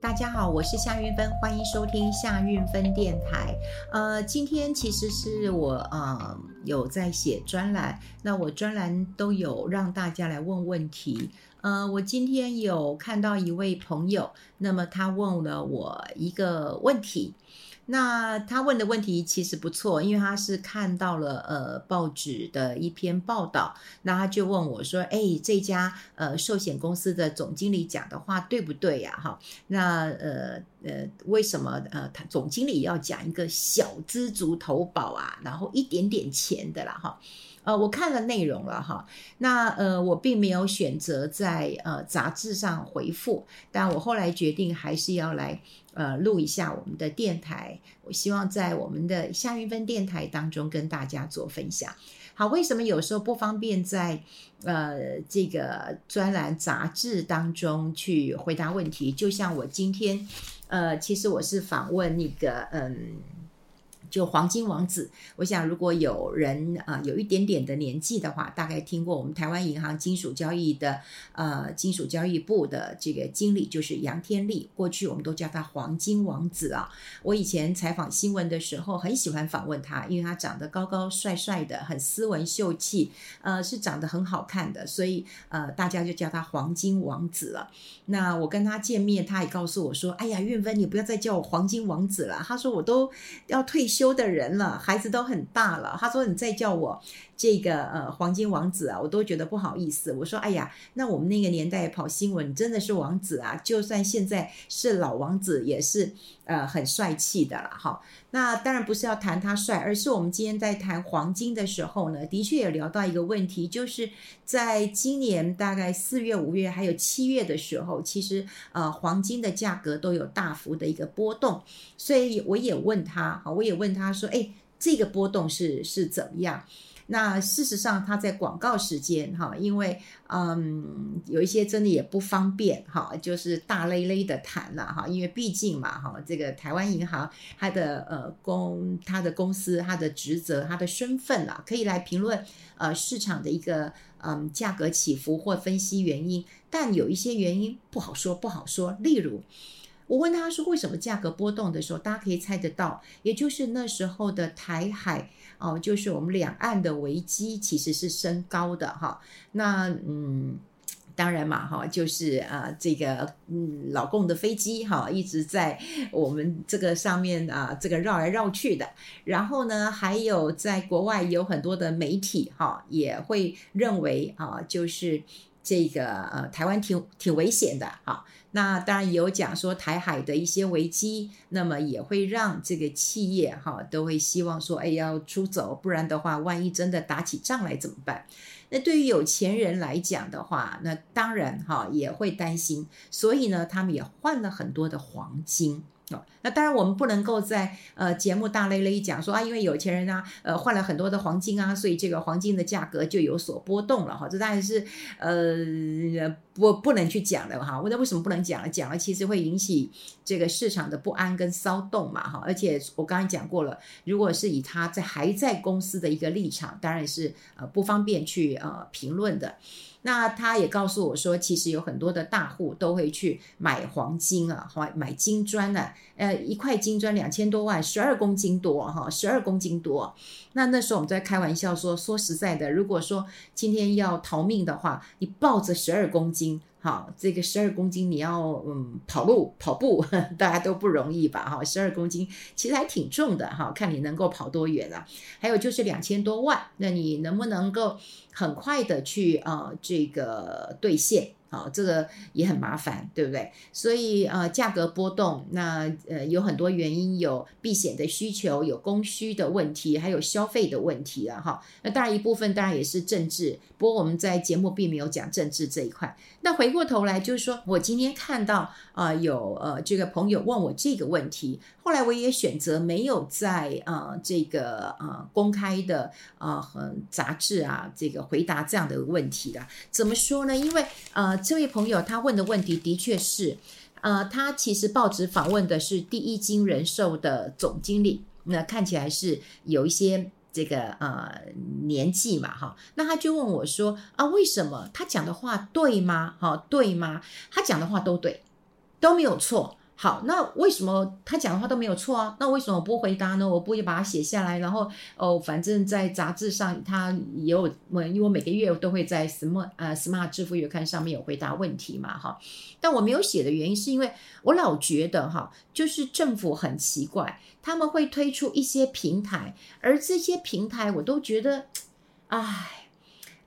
大家好，我是夏运芬，欢迎收听夏运芬电台。呃，今天其实是我呃有在写专栏，那我专栏都有让大家来问问题。呃，我今天有看到一位朋友，那么他问了我一个问题。那他问的问题其实不错，因为他是看到了呃报纸的一篇报道，那他就问我说：“哎，这家呃寿险公司的总经理讲的话对不对呀？哈，那呃呃为什么呃他总经理要讲一个小资族投保啊，然后一点点钱的啦哈？”呃，我看了内容了哈，那呃，我并没有选择在呃杂志上回复，但我后来决定还是要来呃录一下我们的电台，我希望在我们的夏云芬电台当中跟大家做分享。好，为什么有时候不方便在呃这个专栏杂志当中去回答问题？就像我今天呃，其实我是访问那个嗯。就黄金王子，我想如果有人啊、有一点点的年纪的话，大概听过我们台湾银行金属交易的呃金属交易部的这个经理就是杨天利，过去我们都叫他黄金王子啊。我以前采访新闻的时候很喜欢访问他，因为他长得高高帅帅的，很斯文秀气，呃是长得很好看的，所以呃大家就叫他黄金王子了。那我跟他见面，他也告诉我说：“哎呀，韵芬，你不要再叫我黄金王子了。”他说：“我都要退休。”修的人了，孩子都很大了。他说：“你再叫我这个呃黄金王子啊，我都觉得不好意思。”我说：“哎呀，那我们那个年代跑新闻真的是王子啊，就算现在是老王子，也是呃很帅气的了。”哈，那当然不是要谈他帅，而是我们今天在谈黄金的时候呢，的确也聊到一个问题，就是在今年大概四月、五月还有七月的时候，其实呃黄金的价格都有大幅的一个波动，所以我也问他，我也问。他说：“哎，这个波动是是怎么样？那事实上，他在广告时间哈，因为嗯，有一些真的也不方便哈，就是大咧咧的谈了哈，因为毕竟嘛哈，这个台湾银行它的呃公，它的公司，它的职责，它的身份啊，可以来评论呃市场的一个嗯价格起伏或分析原因，但有一些原因不好说，不好说，例如。”我问他说：“为什么价格波动的时候，大家可以猜得到，也就是那时候的台海哦，就是我们两岸的危机其实是升高的哈。那嗯，当然嘛哈，就是啊这个嗯老共的飞机哈一直在我们这个上面啊这个绕来绕去的。然后呢，还有在国外有很多的媒体哈也会认为啊，就是这个呃台湾挺挺危险的哈。”那当然也有讲说台海的一些危机，那么也会让这个企业哈都会希望说，哎，要出走，不然的话，万一真的打起仗来怎么办？那对于有钱人来讲的话，那当然哈也会担心，所以呢，他们也换了很多的黄金。那当然，我们不能够在呃节目大咧咧讲说啊，因为有钱人啊，呃换了很多的黄金啊，所以这个黄金的价格就有所波动了哈。这当然是呃不不能去讲的哈。那为什么不能讲了？讲了其实会引起这个市场的不安跟骚动嘛哈。而且我刚才讲过了，如果是以他在还在公司的一个立场，当然是呃不方便去呃评论的。那他也告诉我说，其实有很多的大户都会去买黄金啊，买买金砖呢、啊，呃，一块金砖两千多万，十二公斤多哈，十二公斤多。那那时候我们在开玩笑说，说实在的，如果说今天要逃命的话，你抱着十二公斤。好，这个十二公斤你要嗯跑路跑步，大家都不容易吧？哈，十二公斤其实还挺重的哈，看你能够跑多远啊。还有就是两千多万，那你能不能够很快的去啊、呃、这个兑现？好，这个也很麻烦，对不对？所以呃，价格波动，那呃有很多原因，有避险的需求，有供需的问题，还有消费的问题了哈。那当然一部分当然也是政治，不过我们在节目并没有讲政治这一块。那回过头来就是说，我今天看到啊、有呃这个朋友问我这个问题，后来我也选择没有在呃这个呃公开的呃和杂志啊这个回答这样的问题的。怎么说呢？因为呃。这位朋友他问的问题的确是，呃，他其实报纸访问的是第一金人寿的总经理，那看起来是有一些这个呃年纪嘛，哈，那他就问我说啊，为什么他讲的话对吗？哈，对吗？他讲的话都对，都没有错。好，那为什么他讲的话都没有错啊？那为什么我不回答呢？我不会把它写下来，然后哦，反正在杂志上他也有，因为我每个月都会在 Smart 呃 Smart 支付月刊上面有回答问题嘛，哈。但我没有写的原因是因为我老觉得哈，就是政府很奇怪，他们会推出一些平台，而这些平台我都觉得，哎，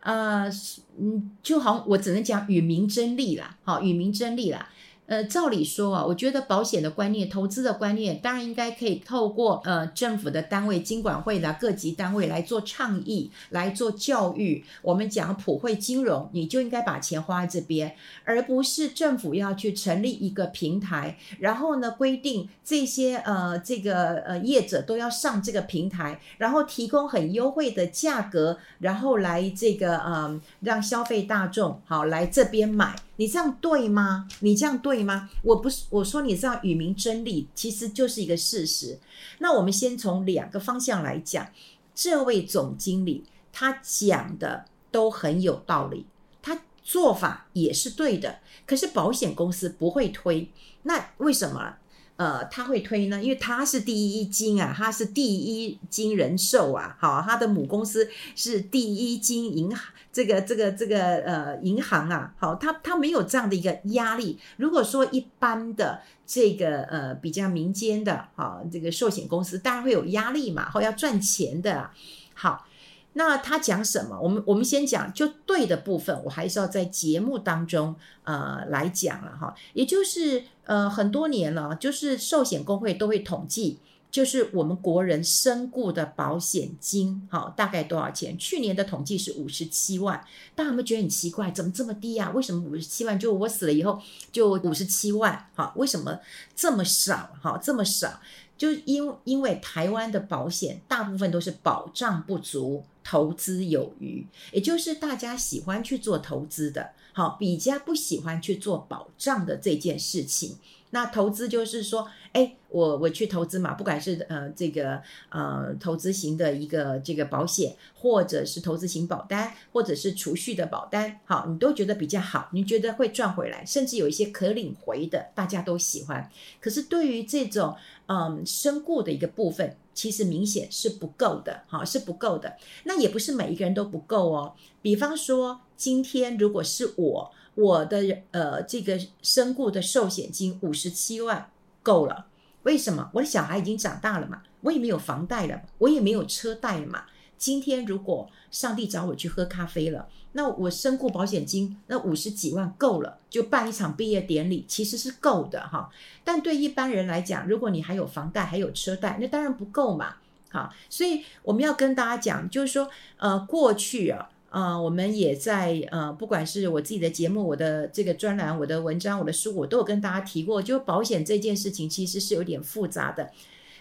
呃，嗯，就好像我只能讲与民争利啦，好，与民争利啦。呃，照理说啊，我觉得保险的观念、投资的观念，当然应该可以透过呃政府的单位、金管会的各级单位来做倡议、来做教育。我们讲普惠金融，你就应该把钱花在这边，而不是政府要去成立一个平台，然后呢规定这些呃这个呃业者都要上这个平台，然后提供很优惠的价格，然后来这个呃让消费大众好来这边买。你这样对吗？你这样对吗？我不是我说你这样与民争利，其实就是一个事实。那我们先从两个方向来讲，这位总经理他讲的都很有道理，他做法也是对的，可是保险公司不会推，那为什么？呃，他会推呢，因为他是第一金啊，他是第一金人寿啊，好，他的母公司是第一金银行，这个这个这个呃银行啊，好，他他没有这样的一个压力。如果说一般的这个呃比较民间的啊，这个寿险公司当然会有压力嘛，好，要赚钱的，好。那他讲什么？我们我们先讲就对的部分，我还是要在节目当中呃来讲了哈。也就是呃很多年了，就是寿险公会都会统计，就是我们国人身故的保险金哈，大概多少钱？去年的统计是五十七万，大家有没有觉得很奇怪？怎么这么低啊？为什么五十七万？就我死了以后就五十七万？哈，为什么这么少？哈，这么少？就因因为台湾的保险大部分都是保障不足。投资有余，也就是大家喜欢去做投资的，好，比较不喜欢去做保障的这件事情。那投资就是说，哎，我我去投资嘛，不管是呃这个呃投资型的一个这个保险，或者是投资型保单，或者是储蓄的保单，好，你都觉得比较好，你觉得会赚回来，甚至有一些可领回的，大家都喜欢。可是对于这种嗯身故的一个部分，其实明显是不够的，好，是不够的。那也不是每一个人都不够哦。比方说，今天如果是我。我的呃，这个身故的寿险金五十七万够了，为什么？我的小孩已经长大了嘛，我也没有房贷了，我也没有车贷了嘛。今天如果上帝找我去喝咖啡了，那我身故保险金那五十几万够了，就办一场毕业典礼，其实是够的哈。但对一般人来讲，如果你还有房贷还有车贷，那当然不够嘛。好，所以我们要跟大家讲，就是说呃，过去啊。啊、我们也在呃，不管是我自己的节目、我的这个专栏、我的文章、我的书，我都有跟大家提过，就保险这件事情其实是有点复杂的。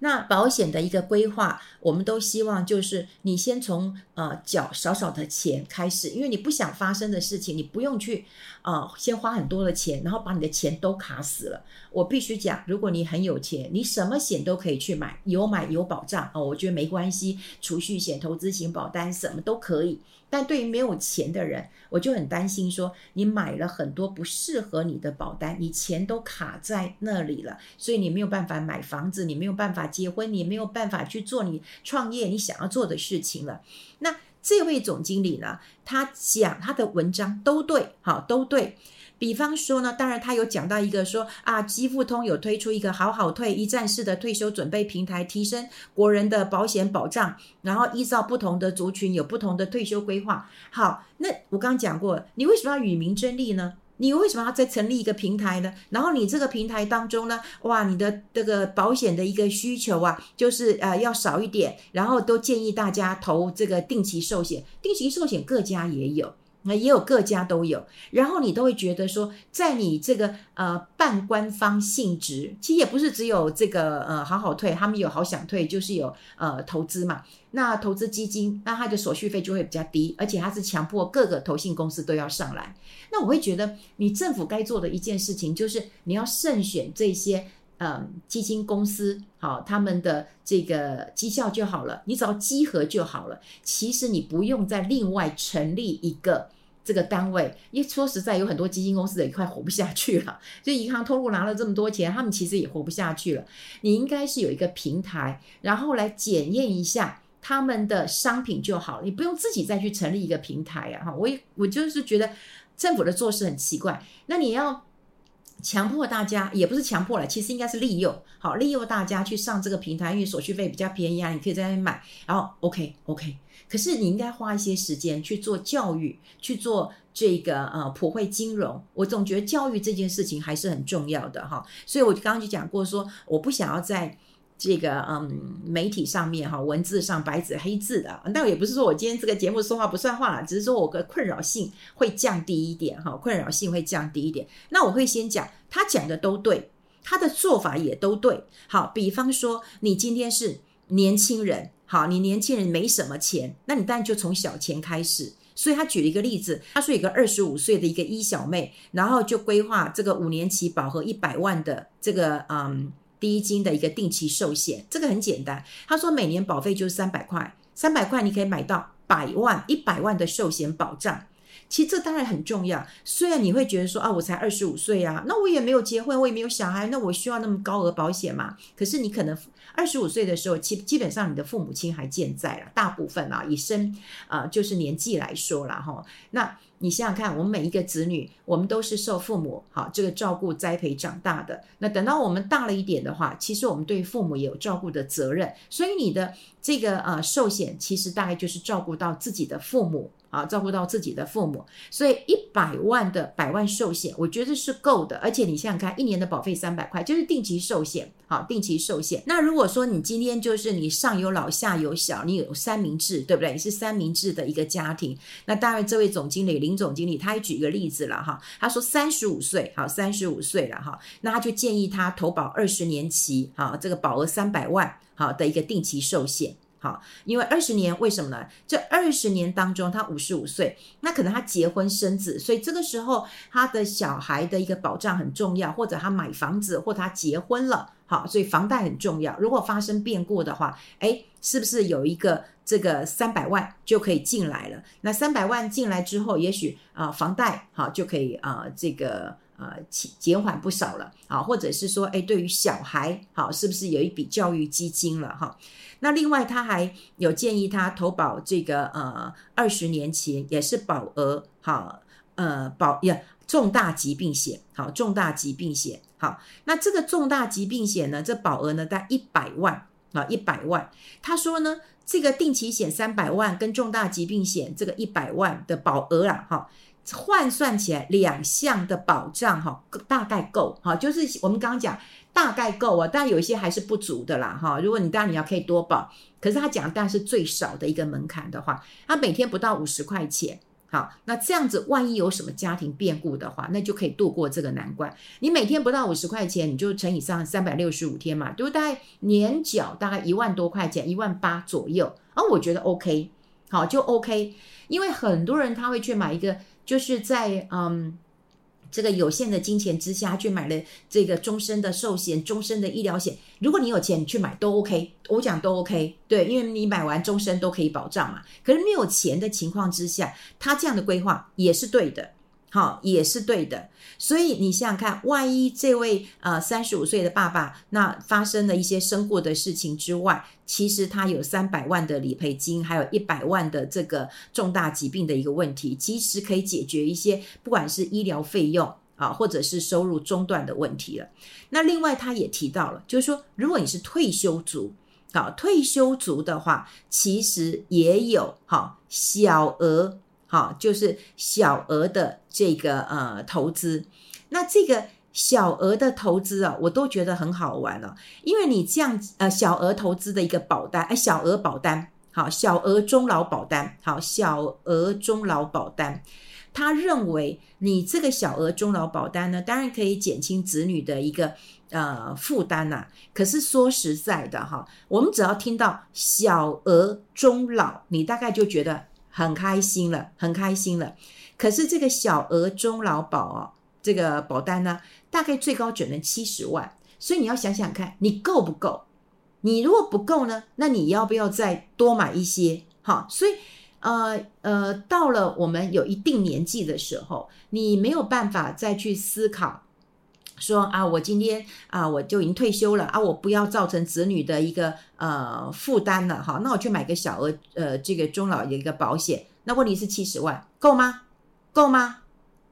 那保险的一个规划，我们都希望就是你先从呃缴少少的钱开始，因为你不想发生的事情，你不用去、呃、先花很多的钱，然后把你的钱都卡死了。我必须讲，如果你很有钱，你什么险都可以去买，有买有保障哦，我觉得没关系，储蓄险、投资型保单什么都可以。但对于没有钱的人，我就很担心说，你买了很多不适合你的保单，你钱都卡在那里了，所以你没有办法买房子，你没有办法结婚，你没有办法去做你创业你想要做的事情了。那这位总经理呢，他讲他的文章都对，好，都对。比方说呢，当然他有讲到一个说啊，基富通有推出一个好好退一站式的退休准备平台，提升国人的保险保障，然后依照不同的族群有不同的退休规划。好，那我刚刚讲过，你为什么要与民争利呢？你为什么要再成立一个平台呢？然后你这个平台当中呢，哇，你的这个保险的一个需求啊，就是呃要少一点，然后都建议大家投这个定期寿险，定期寿险各家也有。那也有各家都有，然后你都会觉得说，在你这个呃半官方性质，其实也不是只有这个呃好好退，他们有好想退，就是有呃投资嘛。那投资基金，那它的手续费就会比较低，而且它是强迫各个投信公司都要上来。那我会觉得，你政府该做的一件事情，就是你要慎选这些呃基金公司，好，他们的这个绩效就好了，你只要集合就好了。其实你不用再另外成立一个。这个单位，因为说实在，有很多基金公司也快活不下去了。就银行通路拿了这么多钱，他们其实也活不下去了。你应该是有一个平台，然后来检验一下他们的商品就好了，你不用自己再去成立一个平台啊！哈，我也我就是觉得政府的做事很奇怪。那你要强迫大家，也不是强迫了，其实应该是利诱，好，利诱大家去上这个平台，因为手续费比较便宜啊，你可以在那边买，然后 OK OK。可是你应该花一些时间去做教育，去做这个呃普惠金融。我总觉得教育这件事情还是很重要的哈。所以我刚刚就讲过说，我不想要在这个嗯媒体上面哈文字上白纸黑字的。但也不是说我今天这个节目说话不算话了，只是说我的困扰性会降低一点哈，困扰性会降低一点。那我会先讲他讲的都对，他的做法也都对。好，比方说你今天是年轻人。好，你年轻人没什么钱，那你当然就从小钱开始。所以他举了一个例子，他说有个二十五岁的一个一小妹，然后就规划这个五年期保和一百万的这个嗯第一金的一个定期寿险，这个很简单。他说每年保费就是三百块，三百块你可以买到百万一百万的寿险保障。其实这当然很重要。虽然你会觉得说啊，我才二十五岁啊，那我也没有结婚，我也没有小孩，那我需要那么高额保险吗？可是你可能二十五岁的时候，基基本上你的父母亲还健在了，大部分啊，以生啊、呃、就是年纪来说了哈。那你想想看，我们每一个子女，我们都是受父母好这个照顾栽培长大的。那等到我们大了一点的话，其实我们对父母也有照顾的责任。所以你的这个呃寿险，其实大概就是照顾到自己的父母。啊，照顾到自己的父母，所以一百万的百万寿险，我觉得是够的。而且你想想看，一年的保费三百块，就是定期寿险。好，定期寿险。那如果说你今天就是你上有老下有小，你有三明治，对不对？你是三明治的一个家庭。那当然，这位总经理林总经理他也举一个例子了哈，他说三十五岁，好，三十五岁了哈，那他就建议他投保二十年期，好，这个保额三百万，好的一个定期寿险。好，因为二十年，为什么呢？这二十年当中，他五十五岁，那可能他结婚生子，所以这个时候他的小孩的一个保障很重要，或者他买房子，或他结婚了，好，所以房贷很重要。如果发生变故的话，诶，是不是有一个这个三百万就可以进来了？那三百万进来之后，也许啊，房贷好就可以啊，这个。呃，减减缓不少了啊，或者是说，哎，对于小孩，好，是不是有一笔教育基金了哈？那另外，他还有建议他投保这个呃二十年期，也是保额好，呃保呀重大疾病险，好，重大疾病险，好，那这个重大疾病险呢，这保额呢在一百万啊，一百万。他说呢，这个定期险三百万跟重大疾病险这个一百万的保额啊，哈。换算起来，两项的保障哈，大概够哈，就是我们刚刚讲大概够啊，但有一些还是不足的啦哈。如果你当然你要可以多保，可是他讲但是最少的一个门槛的话，他每天不到五十块钱，好，那这样子万一有什么家庭变故的话，那就可以度过这个难关。你每天不到五十块钱，你就乘以上三百六十五天嘛，就大概年缴大概一万多块钱，一万八左右啊，我觉得 OK，好就 OK，因为很多人他会去买一个。就是在嗯这个有限的金钱之下，去买了这个终身的寿险、终身的医疗险。如果你有钱，你去买都 OK，我讲都 OK，对，因为你买完终身都可以保障嘛。可是没有钱的情况之下，他这样的规划也是对的。好，也是对的。所以你想想看，万一这位呃三十五岁的爸爸，那发生了一些身故的事情之外，其实他有三百万的理赔金，还有一百万的这个重大疾病的一个问题，其实可以解决一些不管是医疗费用啊，或者是收入中断的问题了。那另外他也提到了，就是说，如果你是退休族，好，退休族的话，其实也有好小额。好，就是小额的这个呃投资，那这个小额的投资啊，我都觉得很好玩了，因为你这样呃小额投资的一个保单，哎，小额保单，好，小额终老保单，好，小额终老保单，他认为你这个小额终老保单呢，当然可以减轻子女的一个呃负担呐。可是说实在的哈，我们只要听到小额终老，你大概就觉得。很开心了，很开心了。可是这个小额终老保哦，这个保单呢，大概最高只能七十万。所以你要想想看，你够不够？你如果不够呢，那你要不要再多买一些？好，所以呃呃，到了我们有一定年纪的时候，你没有办法再去思考。说啊，我今天啊，我就已经退休了啊，我不要造成子女的一个呃负担了哈。那我去买个小额呃这个中老的一个保险，那问题是七十万够吗？够吗？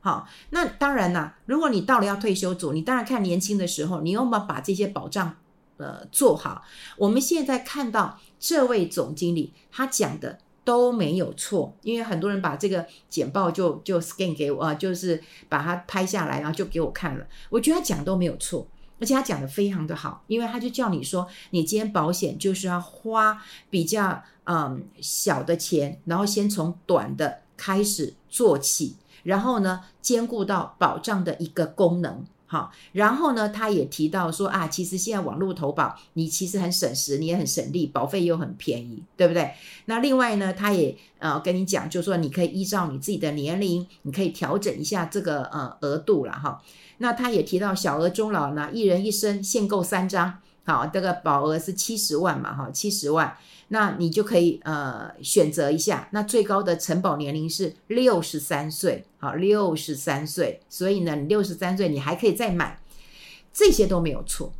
好，那当然啦，如果你到了要退休组，你当然看年轻的时候，你有没有把这些保障呃做好？我们现在看到这位总经理他讲的。都没有错，因为很多人把这个简报就就 scan 给我啊，就是把它拍下来，然后就给我看了。我觉得他讲都没有错，而且他讲的非常的好，因为他就叫你说，你今天保险就是要花比较嗯小的钱，然后先从短的开始做起，然后呢兼顾到保障的一个功能。好，然后呢，他也提到说啊，其实现在网络投保，你其实很省时，你也很省力，保费又很便宜，对不对？那另外呢，他也呃跟你讲，就是说你可以依照你自己的年龄，你可以调整一下这个呃额度了哈。那他也提到小额终老呢，一人一生限购三张，好，这个保额是七十万嘛，哈，七十万。那你就可以呃选择一下，那最高的承保年龄是六十三岁，好，六十三岁，所以呢，你六十三岁你还可以再买，这些都没有错。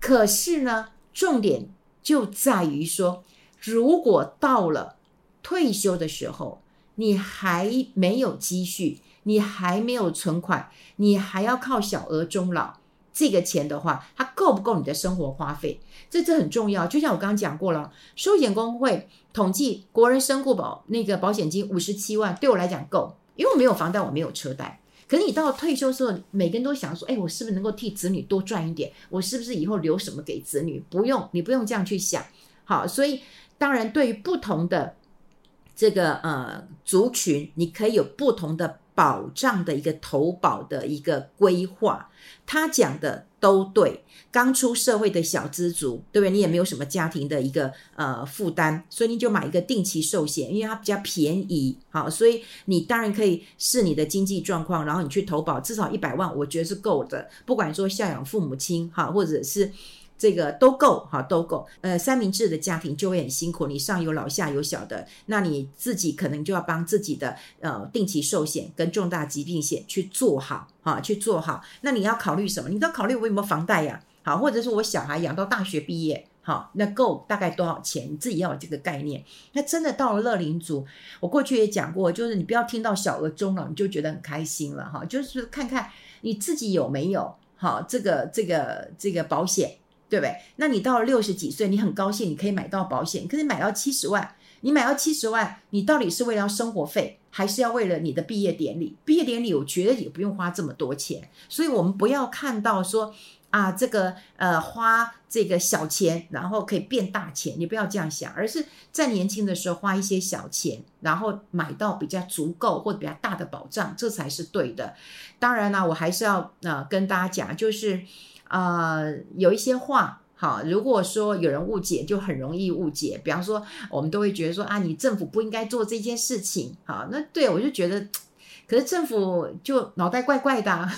可是呢，重点就在于说，如果到了退休的时候，你还没有积蓄，你还没有存款，你还要靠小额终老。这个钱的话，它够不够你的生活花费？这这很重要。就像我刚刚讲过了，寿险公会统计国人身故保那个保险金五十七万，对我来讲够，因为我没有房贷，我没有车贷。可是你到退休的时候，每个人都想说：哎，我是不是能够替子女多赚一点？我是不是以后留什么给子女？不用，你不用这样去想。好，所以当然对于不同的这个呃族群，你可以有不同的。保障的一个投保的一个规划，他讲的都对。刚出社会的小资族，对不对？你也没有什么家庭的一个呃负担，所以你就买一个定期寿险，因为它比较便宜。好，所以你当然可以视你的经济状况，然后你去投保，至少一百万，我觉得是够的。不管说孝养父母亲，哈，或者是。这个都够哈，都够。呃，三明治的家庭就会很辛苦，你上有老下有小的，那你自己可能就要帮自己的呃定期寿险跟重大疾病险去做好哈，去做好。那你要考虑什么？你都要考虑我有没有房贷呀？好，或者是我小孩养到大学毕业，好，那够大概多少钱？你自己要有这个概念。那真的到了乐龄族，我过去也讲过，就是你不要听到小额终老你就觉得很开心了哈，就是看看你自己有没有好这个这个这个保险。对不对？那你到了六十几岁，你很高兴，你可以买到保险。可是买到七十万，你买到七十万，你到底是为了生活费，还是要为了你的毕业典礼？毕业典礼，我觉得也不用花这么多钱。所以，我们不要看到说啊，这个呃，花这个小钱，然后可以变大钱。你不要这样想，而是在年轻的时候花一些小钱，然后买到比较足够或者比较大的保障，这才是对的。当然呢，我还是要呃跟大家讲，就是。呃，有一些话，哈，如果说有人误解，就很容易误解。比方说，我们都会觉得说啊，你政府不应该做这件事情，好，那对我就觉得，可是政府就脑袋怪怪的啊。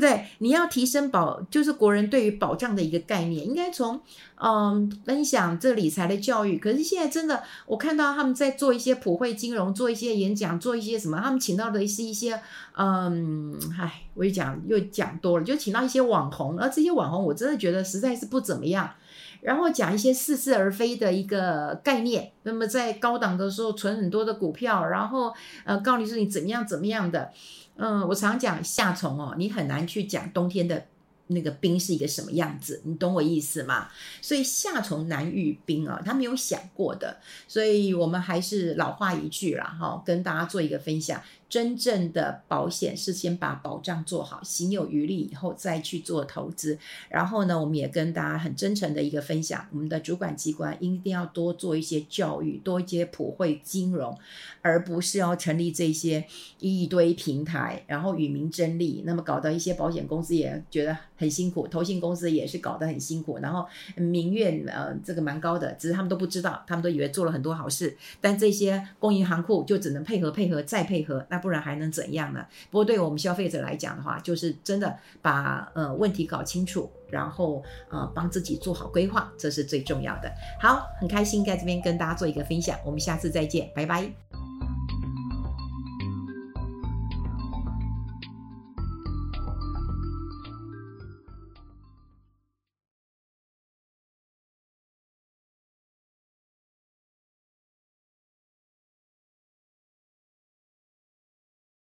对？你要提升保，就是国人对于保障的一个概念，应该从嗯分享这理财的教育。可是现在真的，我看到他们在做一些普惠金融，做一些演讲，做一些什么，他们请到的是一些嗯，唉，我一讲又讲多了，就请到一些网红，而这些网红我真的觉得实在是不怎么样。然后讲一些似是而非的一个概念，那么在高档的时候存很多的股票，然后呃告诉你说你怎么样怎么样的。嗯，我常讲夏虫哦，你很难去讲冬天的那个冰是一个什么样子，你懂我意思吗？所以夏虫难遇冰啊，他没有想过的，所以我们还是老话一句啦，哈，跟大家做一个分享。真正的保险是先把保障做好，行有余力以后再去做投资。然后呢，我们也跟大家很真诚的一个分享，我们的主管机关一定要多做一些教育，多一些普惠金融，而不是要成立这些一堆平台，然后与民争利。那么搞得一些保险公司也觉得很辛苦，投信公司也是搞得很辛苦，然后民怨呃这个蛮高的，只是他们都不知道，他们都以为做了很多好事，但这些公银行库就只能配合配合再配合那。不然还能怎样呢？不过对我们消费者来讲的话，就是真的把呃问题搞清楚，然后呃帮自己做好规划，这是最重要的。好，很开心在这边跟大家做一个分享，我们下次再见，拜拜。